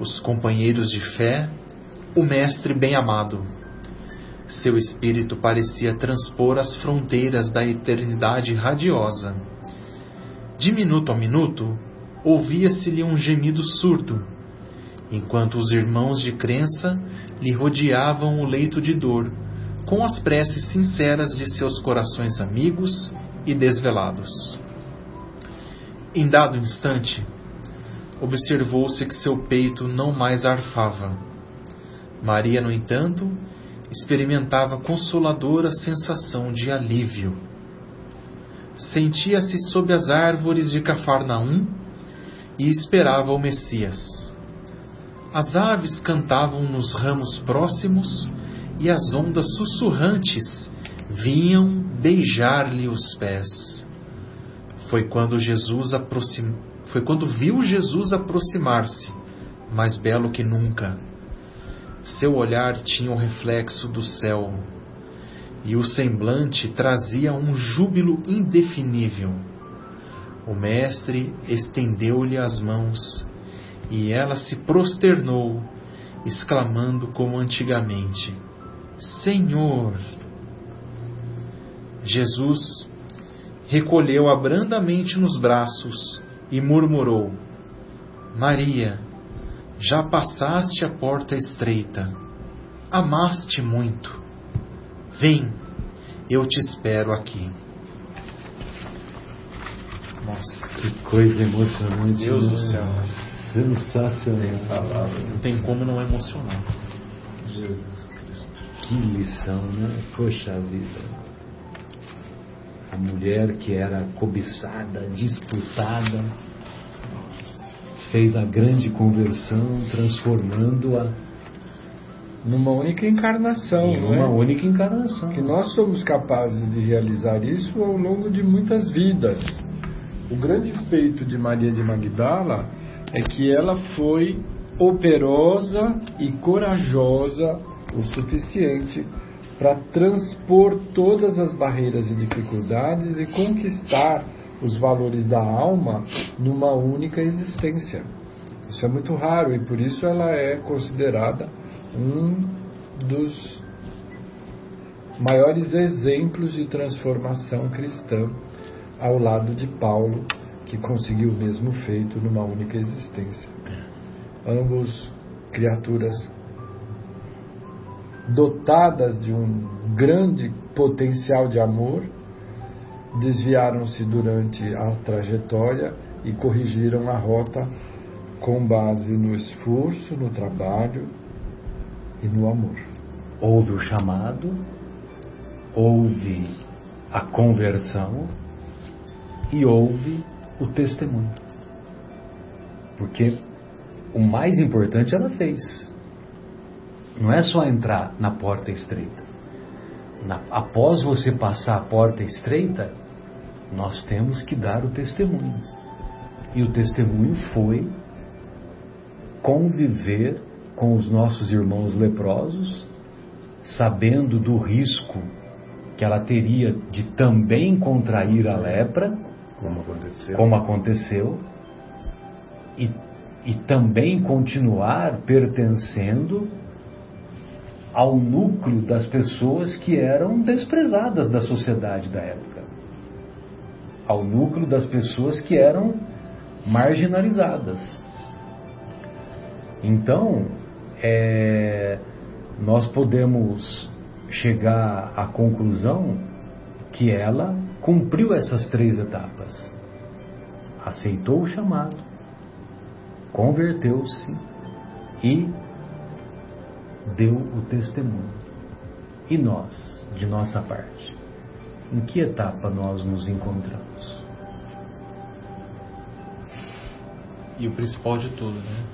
os companheiros de fé, o Mestre bem-amado. Seu espírito parecia transpor as fronteiras da eternidade radiosa. De minuto a minuto, ouvia-se-lhe um gemido surdo, enquanto os irmãos de crença lhe rodeavam o leito de dor, com as preces sinceras de seus corações amigos e desvelados. Em dado instante, observou-se que seu peito não mais arfava. Maria, no entanto, experimentava consoladora sensação de alívio. Sentia-se sob as árvores de Cafarnaum e esperava o Messias. As aves cantavam nos ramos próximos e as ondas sussurrantes vinham beijar-lhe os pés. Foi quando Jesus aproxim... foi quando viu Jesus aproximar-se, mais belo que nunca. Seu olhar tinha o reflexo do céu, e o semblante trazia um júbilo indefinível. O mestre estendeu-lhe as mãos, e ela se prosternou, exclamando como recolheu-a brandamente nos braços e murmurou: Maria, já passaste a porta estreita, amaste muito. Vem, eu te espero aqui. Nossa, que coisa emocionante. Deus né? do céu. Sensacional. Não tem como não emocionar. Jesus Cristo. Que lição, né? Poxa vida. A mulher que era cobiçada, disputada, fez a grande conversão, transformando-a Numa única encarnação, em uma é? única encarnação. que nós somos capazes de realizar isso ao longo de muitas vidas. O grande feito de Maria de Magdala é que ela foi operosa e corajosa o suficiente para transpor todas as barreiras e dificuldades e conquistar os valores da alma numa única existência. Isso é muito raro e por isso ela é considerada um dos maiores exemplos de transformação cristã ao lado de Paulo, que conseguiu o mesmo feito numa única existência. Ambos criaturas dotadas de um grande potencial de amor, desviaram-se durante a trajetória e corrigiram a rota com base no esforço, no trabalho e no amor. Houve o chamado, houve a conversão e houve o testemunho. Porque o mais importante ela fez. Não é só entrar na porta estreita. Na- após você passar a porta estreita, nós temos que dar o testemunho. E o testemunho foi conviver com os nossos irmãos leprosos, sabendo do risco que ela teria de também contrair a lepra, Como aconteceu? como aconteceu, e, e também continuar pertencendo ao núcleo das pessoas que eram desprezadas da sociedade da época, ao núcleo das pessoas que eram marginalizadas. Então, é, nós podemos chegar à conclusão que ela cumpriu essas três etapas. Aceitou o chamado, converteu-se e deu o testemunho. E nós, de nossa parte, em que etapa nós nos encontramos? E o principal de tudo, né?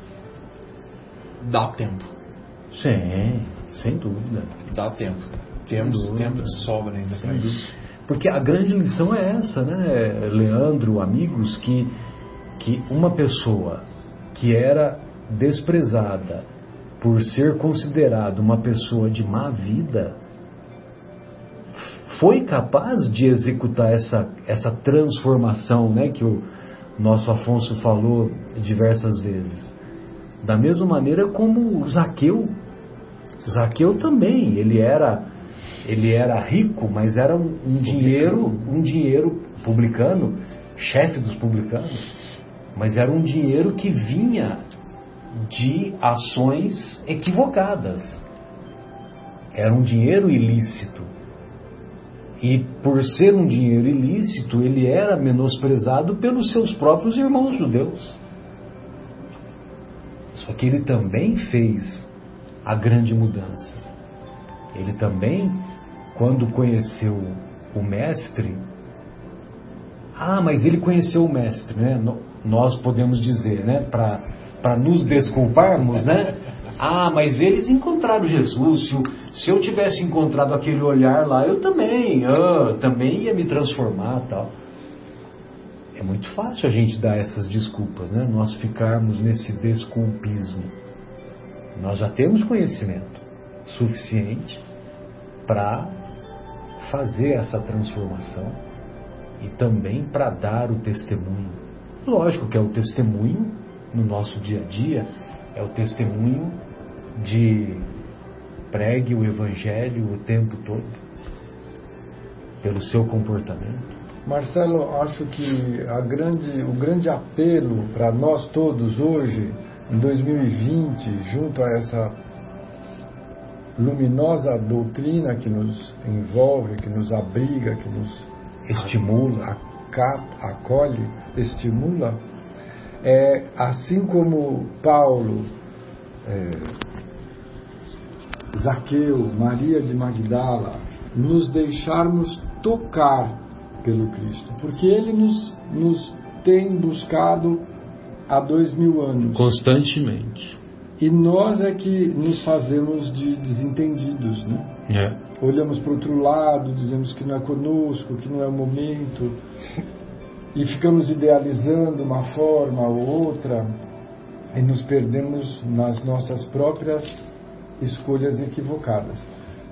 Dá tempo. Sim, sem dúvida. Dá tempo. Temos tempo de sobra ainda para isso. Porque a grande lição é essa, né, Leandro, amigos, que, que uma pessoa que era desprezada por ser considerada uma pessoa de má vida foi capaz de executar essa, essa transformação, né, que o nosso Afonso falou diversas vezes. Da mesma maneira como o Zaqueu. Zaqueu também, ele era ele era rico, mas era um, um dinheiro, um dinheiro publicano, chefe dos publicanos, mas era um dinheiro que vinha de ações equivocadas. Era um dinheiro ilícito. E por ser um dinheiro ilícito, ele era menosprezado pelos seus próprios irmãos judeus. Só que ele também fez a grande mudança. Ele também, quando conheceu o mestre, ah, mas ele conheceu o mestre, né? Nós podemos dizer, né? Para nos desculparmos, né? Ah, mas eles encontraram Jesus. Se, eu tivesse encontrado aquele olhar lá, eu também, ah, também ia me transformar, tal. É muito fácil a gente dar essas desculpas, né? Nós ficarmos nesse desculpismo. Nós já temos conhecimento suficiente para fazer essa transformação e também para dar o testemunho. Lógico que é o testemunho no nosso dia a dia, é o testemunho de pregue o evangelho o tempo todo, pelo seu comportamento, Marcelo, acho que grande, o grande apelo para nós todos hoje, em 2020, junto a essa luminosa doutrina que nos envolve, que nos abriga, que nos estimula, acolhe, estimula, é assim como Paulo, é, Zaqueu, Maria de Magdala, nos deixarmos tocar pelo Cristo, porque Ele nos, nos tem buscado há dois mil anos. Constantemente. E nós é que nos fazemos de desentendidos, né? É. Olhamos para o outro lado, dizemos que não é conosco, que não é o momento, [LAUGHS] e ficamos idealizando uma forma ou outra, e nos perdemos nas nossas próprias escolhas equivocadas.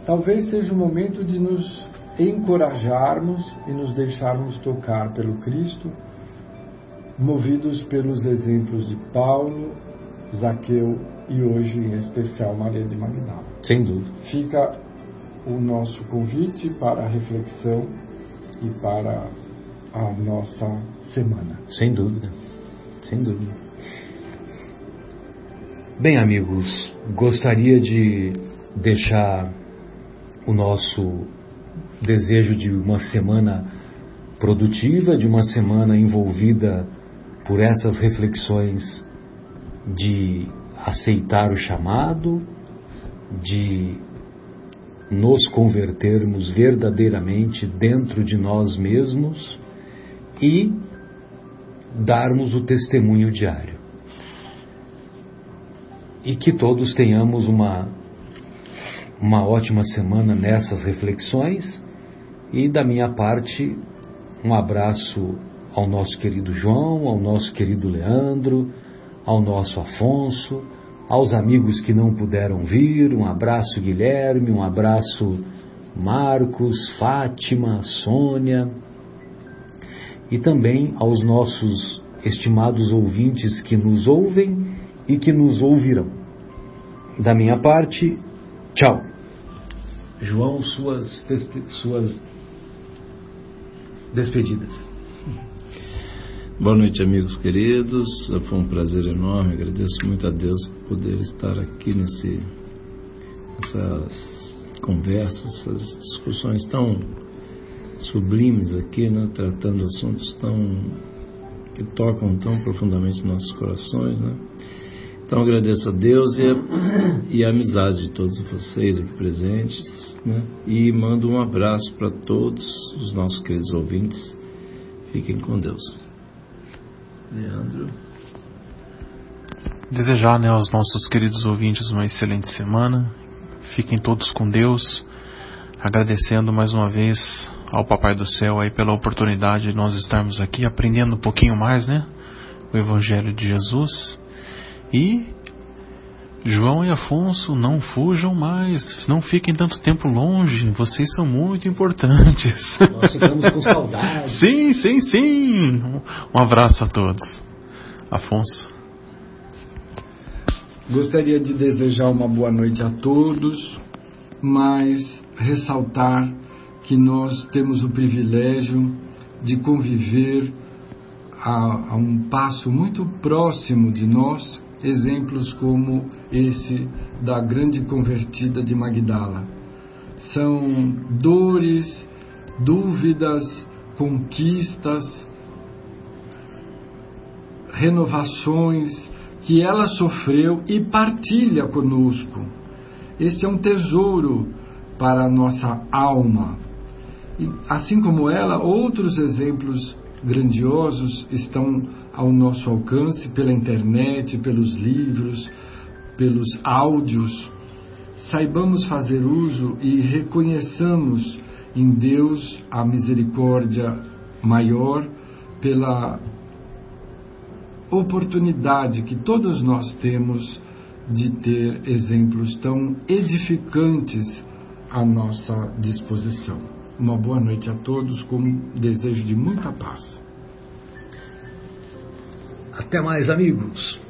Talvez seja o momento de nos encorajarmos e nos deixarmos tocar pelo Cristo, movidos pelos exemplos de Paulo, Zaqueu e hoje em especial Maria de Magdala. Sem dúvida. Fica o nosso convite para a reflexão e para a nossa semana. Sem dúvida. Sem dúvida. Bem, amigos, gostaria de deixar o nosso desejo de uma semana produtiva, de uma semana envolvida por essas reflexões de aceitar o chamado, de nos convertermos verdadeiramente dentro de nós mesmos e darmos o testemunho diário. E que todos tenhamos uma, uma ótima semana nessas reflexões. E da minha parte, um abraço ao nosso querido João, ao nosso querido Leandro, ao nosso Afonso, aos amigos que não puderam vir, um abraço Guilherme, um abraço Marcos, Fátima, Sônia, e também aos nossos estimados ouvintes que nos ouvem e que nos ouvirão. Da minha parte, tchau. João, suas, suas despedidas. Boa noite, amigos queridos. Foi um prazer enorme. Agradeço muito a Deus por poder estar aqui nesse, nessas conversas, essas discussões tão sublimes aqui, né? tratando assuntos tão que tocam tão profundamente nossos corações, né? Então agradeço a Deus e a, e a amizade de todos vocês aqui presentes, né? E mando um abraço para todos os nossos queridos ouvintes. Fiquem com Deus. Leandro. Desejar né, aos nossos queridos ouvintes uma excelente semana. Fiquem todos com Deus. Agradecendo mais uma vez ao Papai do Céu aí pela oportunidade de nós estarmos aqui aprendendo um pouquinho mais, né? O Evangelho de Jesus. E João e Afonso, não fujam mais, não fiquem tanto tempo longe, vocês são muito importantes. Nós ficamos com saudade. [LAUGHS] sim, sim, sim. Um abraço a todos. Afonso. Gostaria de desejar uma boa noite a todos, mas ressaltar que nós temos o privilégio de conviver a, a um passo muito próximo de nós, exemplos como esse da grande convertida de Magdala. São dores, dúvidas, conquistas, renovações que ela sofreu e partilha conosco. Este é um tesouro para a nossa alma. E, assim como ela, outros exemplos grandiosos estão ao nosso alcance pela internet, pelos livros, pelos áudios. Saibamos fazer uso e reconheçamos em Deus a misericórdia maior pela oportunidade que todos nós temos de ter exemplos tão edificantes à nossa disposição. Uma boa noite a todos, com desejo de muita paz. Até mais, amigos.